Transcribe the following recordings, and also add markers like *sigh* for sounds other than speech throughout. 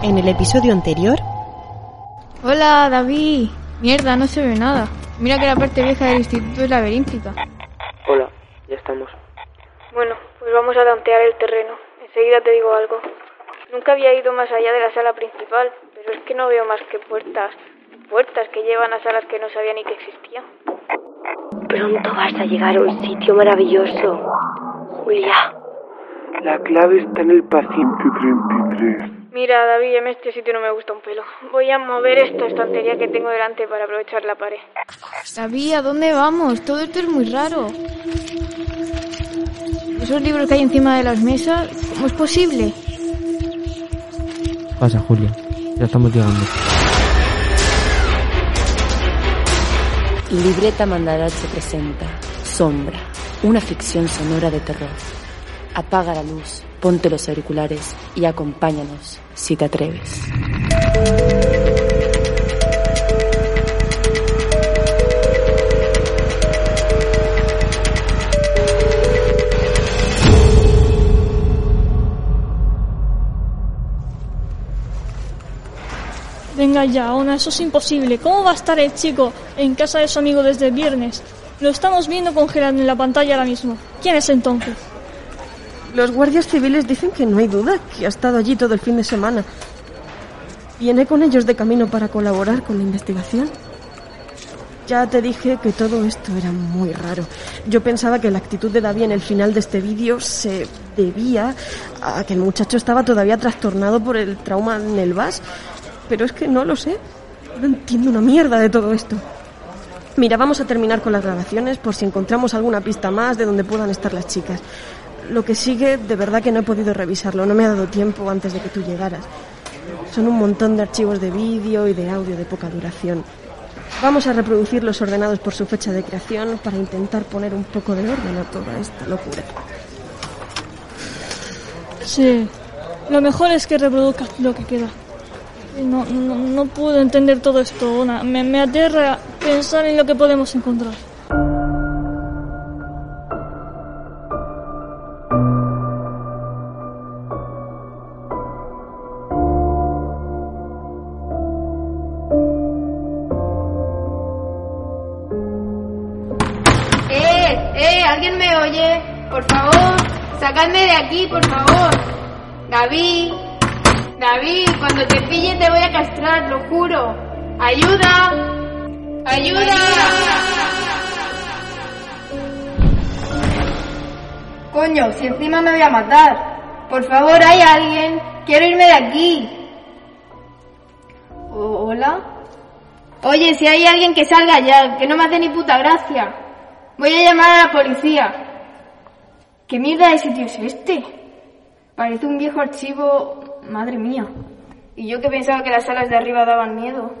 En el episodio anterior... Hola, David. Mierda, no se ve nada. Mira que la parte vieja del instituto es laberíntica. Hola, ya estamos. Bueno, pues vamos a tantear el terreno. Enseguida te digo algo. Nunca había ido más allá de la sala principal, pero es que no veo más que puertas. Puertas que llevan a salas que no sabía ni que existían. Pronto vas a llegar a un sitio maravilloso. Julia. La clave está en el paciente 33. Mira, David, en este sitio no me gusta un pelo. Voy a mover esta estantería que tengo delante para aprovechar la pared. David, ¿a dónde vamos? Todo esto es muy raro. Esos libros que hay encima de las mesas, ¿cómo es posible? Pasa, Julia. Ya estamos llegando. Libreta Mandarache presenta Sombra, una ficción sonora de terror. Apaga la luz, ponte los auriculares y acompáñanos si te atreves. Venga ya, Ona, eso es imposible. ¿Cómo va a estar el chico en casa de su amigo desde el viernes? Lo estamos viendo congelado en la pantalla ahora mismo. ¿Quién es entonces? Los guardias civiles dicen que no hay duda, que ha estado allí todo el fin de semana. Viene con ellos de camino para colaborar con la investigación. Ya te dije que todo esto era muy raro. Yo pensaba que la actitud de David en el final de este vídeo se debía a que el muchacho estaba todavía trastornado por el trauma en el VAS. Pero es que no lo sé. No entiendo una mierda de todo esto. Mira, vamos a terminar con las grabaciones por si encontramos alguna pista más de donde puedan estar las chicas. Lo que sigue, de verdad que no he podido revisarlo, no me ha dado tiempo antes de que tú llegaras. Son un montón de archivos de vídeo y de audio de poca duración. Vamos a reproducirlos ordenados por su fecha de creación para intentar poner un poco de orden a toda esta locura. Sí. Lo mejor es que reproduzcas lo que queda. No, no, no puedo entender todo esto, Ona. Me, me aterra pensar en lo que podemos encontrar. Por favor, sacadme de aquí, por favor. David. David, cuando te pille te voy a castrar, lo juro. ¡Ayuda! ¡Ayuda! Coño, si encima me voy a matar. Por favor, hay alguien. Quiero irme de aquí. ¿Hola? Oye, si hay alguien que salga ya, que no me hace ni puta gracia. Voy a llamar a la policía. ¿Qué mierda de sitio es este? Parece un viejo archivo... Madre mía. Y yo que pensaba que las salas de arriba daban miedo.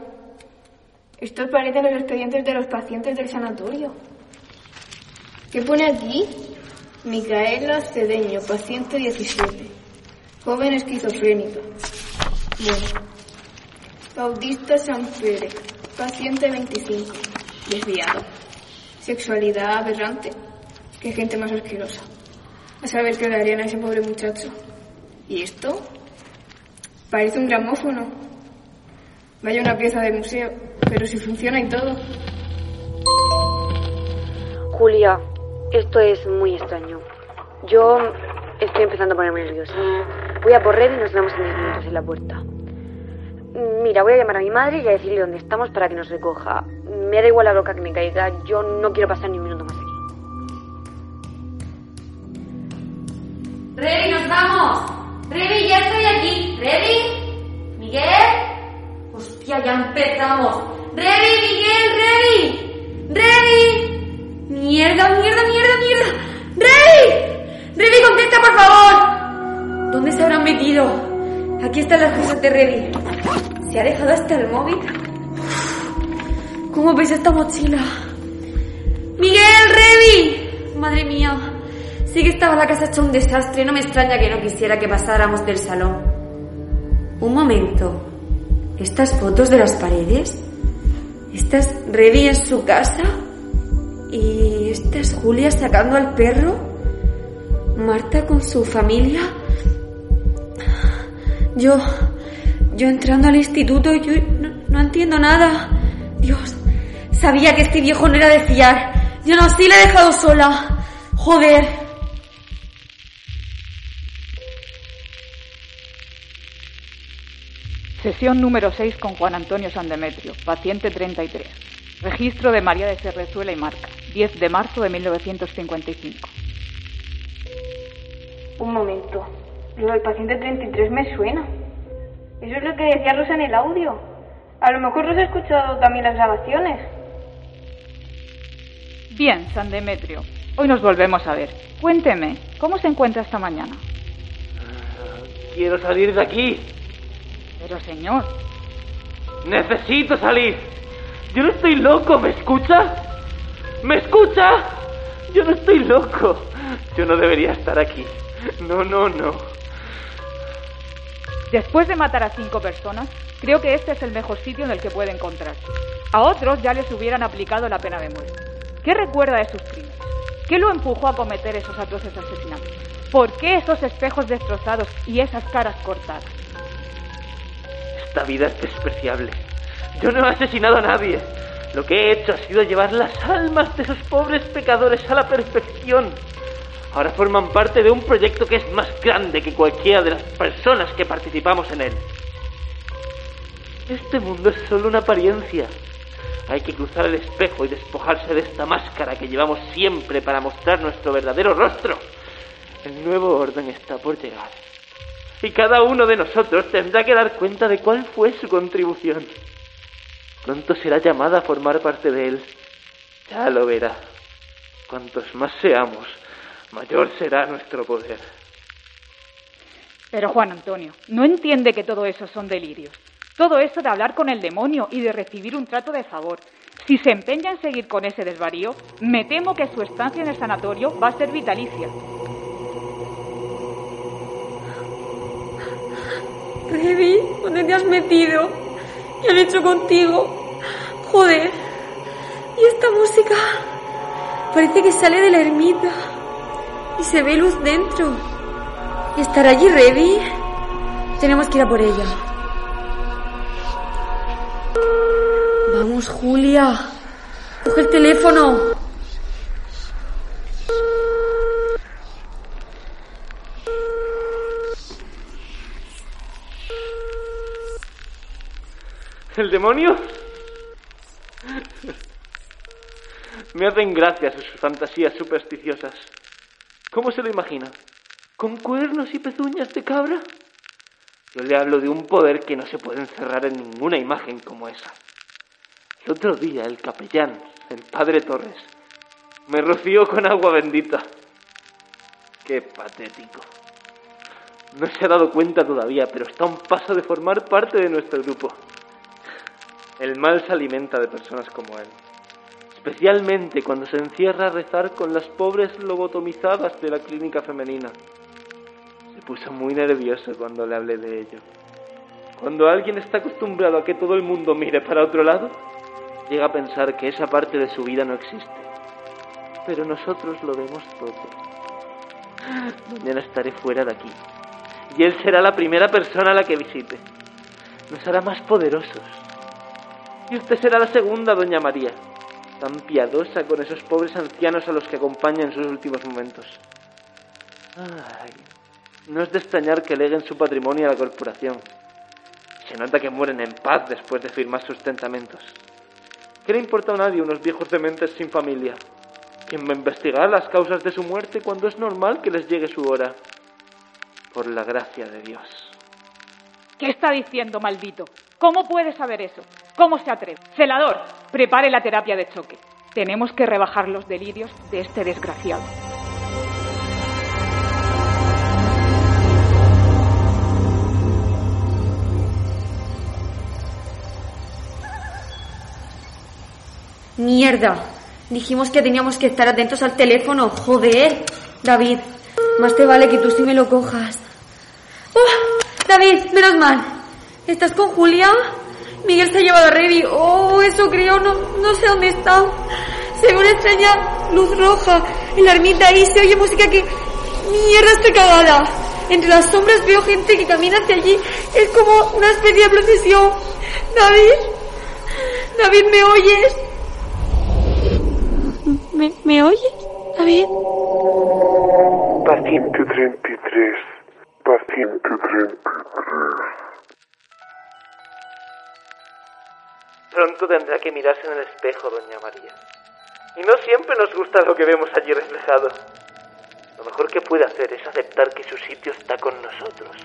Estos parecen los expedientes de los pacientes del sanatorio. ¿Qué pone aquí? Micaela Cedeño, paciente 17. Joven esquizofrénica. Bueno. Bautista Sanpere, paciente 25. Desviado. Sexualidad aberrante. Qué gente más asquerosa. A saber qué le a ese pobre muchacho. ¿Y esto? Parece un gramófono. Vaya una pieza de museo. Pero si funciona y todo. Julia, esto es muy extraño. Yo estoy empezando a ponerme nerviosa. Voy a por Red y nos vemos en 10 minutos en la puerta. Mira, voy a llamar a mi madre y a decirle dónde estamos para que nos recoja. Me da igual la loca que me caiga, yo no quiero pasar ni un minuto Revi, nos vamos. Revi, ya estoy aquí. Revi, Miguel. Hostia, ya empezamos. Revi, Miguel, Revi. Revi. Mierda, mierda, mierda, mierda. Revi. Revi, contesta, por favor. ¿Dónde se habrán metido? Aquí están las cosas de Revi. ¿Se ha dejado hasta el móvil? ¿Cómo ves esta mochila? Miguel, Revi. Madre mía. Sí que estaba la casa hecha un desastre. No me extraña que no quisiera que pasáramos del salón. Un momento. ¿Estas fotos de las paredes? ¿Esta es Revi en su casa? ¿Y esta es Julia sacando al perro? ¿Marta con su familia? Yo... Yo entrando al instituto, yo no, no entiendo nada. Dios, sabía que este viejo no era de fiar. Yo no, sí la he dejado sola. Joder. Sesión número 6 con Juan Antonio San Demetrio, paciente 33. Registro de María de Serrezuela y Marca, 10 de marzo de 1955. Un momento. Lo del paciente 33 me suena. Eso es lo que decía Rosa en el audio. A lo mejor Rosa ha escuchado también las grabaciones. Bien, San Demetrio. Hoy nos volvemos a ver. Cuénteme, ¿cómo se encuentra esta mañana? Quiero salir de aquí. Pero señor, Necesito salir. Yo no estoy loco, ¿me escucha? ¿Me escucha? Yo no estoy loco. Yo no debería estar aquí. No, no, no. después de matar a cinco personas, creo que este es el mejor sitio en el que puede encontrarse. A otros ya les hubieran aplicado la pena de muerte. ¿Qué recuerda de sus crímenes? ¿Qué lo empujó a cometer esos atroces asesinatos? ¿Por qué esos espejos destrozados y esas caras cortadas? Esta vida es despreciable. Yo no he asesinado a nadie. Lo que he hecho ha sido llevar las almas de esos pobres pecadores a la perfección. Ahora forman parte de un proyecto que es más grande que cualquiera de las personas que participamos en él. Este mundo es solo una apariencia. Hay que cruzar el espejo y despojarse de esta máscara que llevamos siempre para mostrar nuestro verdadero rostro. El nuevo orden está por llegar. Y cada uno de nosotros tendrá que dar cuenta de cuál fue su contribución. Pronto será llamada a formar parte de él. Ya lo verá. Cuantos más seamos, mayor será nuestro poder. Pero Juan Antonio, no entiende que todo eso son delirios. Todo eso de hablar con el demonio y de recibir un trato de favor. Si se empeña en seguir con ese desvarío, me temo que su estancia en el sanatorio va a ser vitalicia. Te has metido? ¿Qué han hecho contigo? Joder. ¿Y esta música? Parece que sale de la ermita. Y se ve luz dentro. ¿Y estará allí Revi? Tenemos que ir a por ella. Vamos, Julia. Coge el teléfono. ¿El demonio? Me hacen gracia sus fantasías supersticiosas. ¿Cómo se lo imagina? ¿Con cuernos y pezuñas de cabra? Yo le hablo de un poder que no se puede encerrar en ninguna imagen como esa. El otro día el capellán, el padre Torres, me roció con agua bendita. Qué patético. No se ha dado cuenta todavía, pero está a un paso de formar parte de nuestro grupo. El mal se alimenta de personas como él, especialmente cuando se encierra a rezar con las pobres lobotomizadas de la clínica femenina. Se puso muy nervioso cuando le hablé de ello. Cuando alguien está acostumbrado a que todo el mundo mire para otro lado, llega a pensar que esa parte de su vida no existe. Pero nosotros lo vemos todo. Mañana estaré fuera de aquí. Y él será la primera persona a la que visite. Nos hará más poderosos. Y usted será la segunda, doña María, tan piadosa con esos pobres ancianos a los que acompaña en sus últimos momentos. Ay, no es de extrañar que leguen su patrimonio a la corporación. Se nota que mueren en paz después de firmar sus testamentos. ¿Qué le importa a nadie unos viejos dementes sin familia? ¿Quién va a investigar las causas de su muerte cuando es normal que les llegue su hora? Por la gracia de Dios. ¿Qué está diciendo, maldito? ¿Cómo puede saber eso? ¿Cómo se atreve? Celador, prepare la terapia de choque. Tenemos que rebajar los delirios de este desgraciado. Mierda. Dijimos que teníamos que estar atentos al teléfono. Joder. David, más te vale que tú sí me lo cojas. ¡Oh! David, menos mal. ¿Estás con Julia? Miguel se ha llevado a Revi. Oh, eso creo, no, no sé dónde está. Se ve una extraña luz roja en la ermita y se oye música que... Mierda, estoy cagada. Entre las sombras veo gente que camina hacia allí. Es como una especie de procesión. David. David, ¿me oyes? ¿Me, ¿me oyes? David. Paciente 33. Paciente 33. Pronto tendrá que mirarse en el espejo, doña María. Y no siempre nos gusta lo que vemos allí reflejado. Lo mejor que puede hacer es aceptar que su sitio está con nosotros.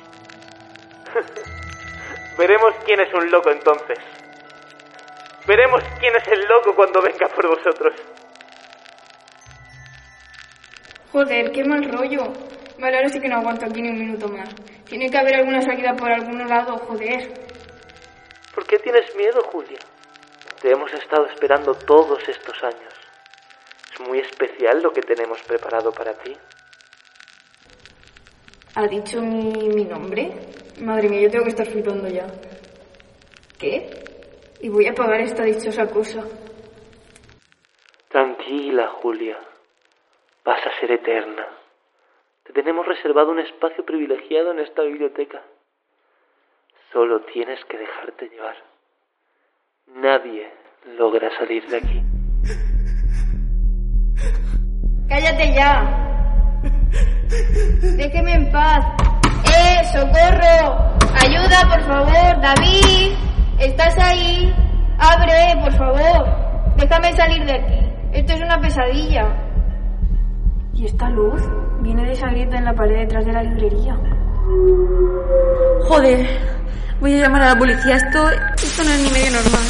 *laughs* Veremos quién es un loco entonces. Veremos quién es el loco cuando venga por vosotros. Joder, qué mal rollo. Vale, ahora sí que no aguanto aquí ni un minuto más. Tiene que haber alguna salida por algún lado, joder. ¿Por qué tienes miedo, Julia? Te hemos estado esperando todos estos años. Es muy especial lo que tenemos preparado para ti. ¿Ha dicho mi, mi nombre? Madre mía, yo tengo que estar flipando ya. ¿Qué? Y voy a pagar esta dichosa cosa. Tranquila, Julia. Vas a ser eterna. Te tenemos reservado un espacio privilegiado en esta biblioteca. Solo tienes que dejarte llevar. Nadie logra salir de aquí. ¡Cállate ya! Déjeme en paz. ¡Eh, socorro! ¡Ayuda, por favor! ¡David! ¿Estás ahí? ¡Abre, por favor! Déjame salir de aquí. Esto es una pesadilla. ¿Y esta luz? Viene de esa grieta en la pared detrás de la librería. Joder. Voy a llamar a la policía. Esto, esto no es ni medio normal.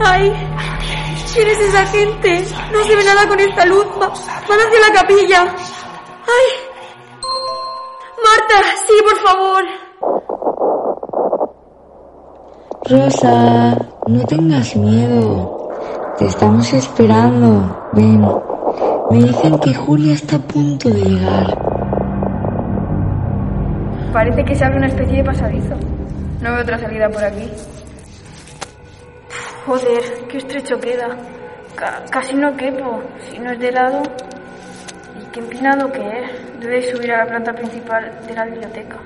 ¡Ay! ¿Quién es esa gente? No se ve nada con esta luz. Va- van hacia la capilla. ¡Ay! Marta, sí, por favor. Rosa, no tengas miedo. Te estamos esperando. Ven. Me dicen que Julia está a punto de llegar. Parece que se abre una especie de pasadizo. No veo otra salida por aquí. Joder, qué estrecho queda. Ca- casi no quepo. Si no es de lado. ¿Y qué empinado que es? Debe subir a la planta principal de la biblioteca.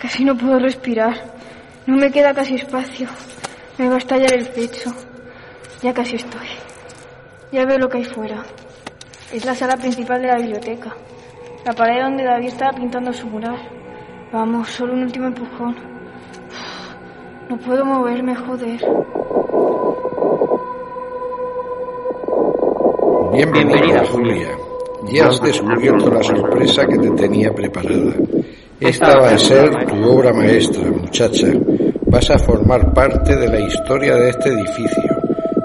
Casi no puedo respirar. No me queda casi espacio. Me va a estallar el pecho. Ya casi estoy. Ya veo lo que hay fuera. Es la sala principal de la biblioteca. La pared donde David estaba pintando su mural. Vamos, solo un último empujón. No puedo moverme, joder. Bienvenida, Julia. Ya has descubierto la sorpresa que te tenía preparada. Esta va a ser tu obra maestra, muchacha. Vas a formar parte de la historia de este edificio.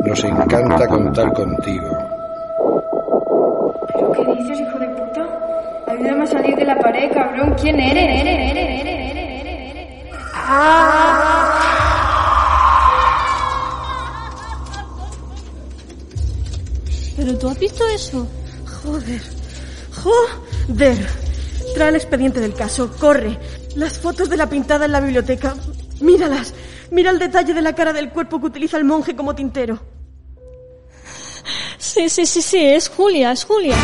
Nos encanta contar contigo. ¿Pero qué dices, hijo de puta? Ayúdame a salir de la pared, cabrón. ¿Quién eres? eres, eres, eres, eres, eres, eres? ¿Pero tú has visto eso? Joder. Joder. Trae el expediente del caso. Corre. Las fotos de la pintada en la biblioteca. Míralas. Mira el detalle de la cara del cuerpo que utiliza el monje como tintero. Sí, sí, sí, sí, es Julia, es Julia.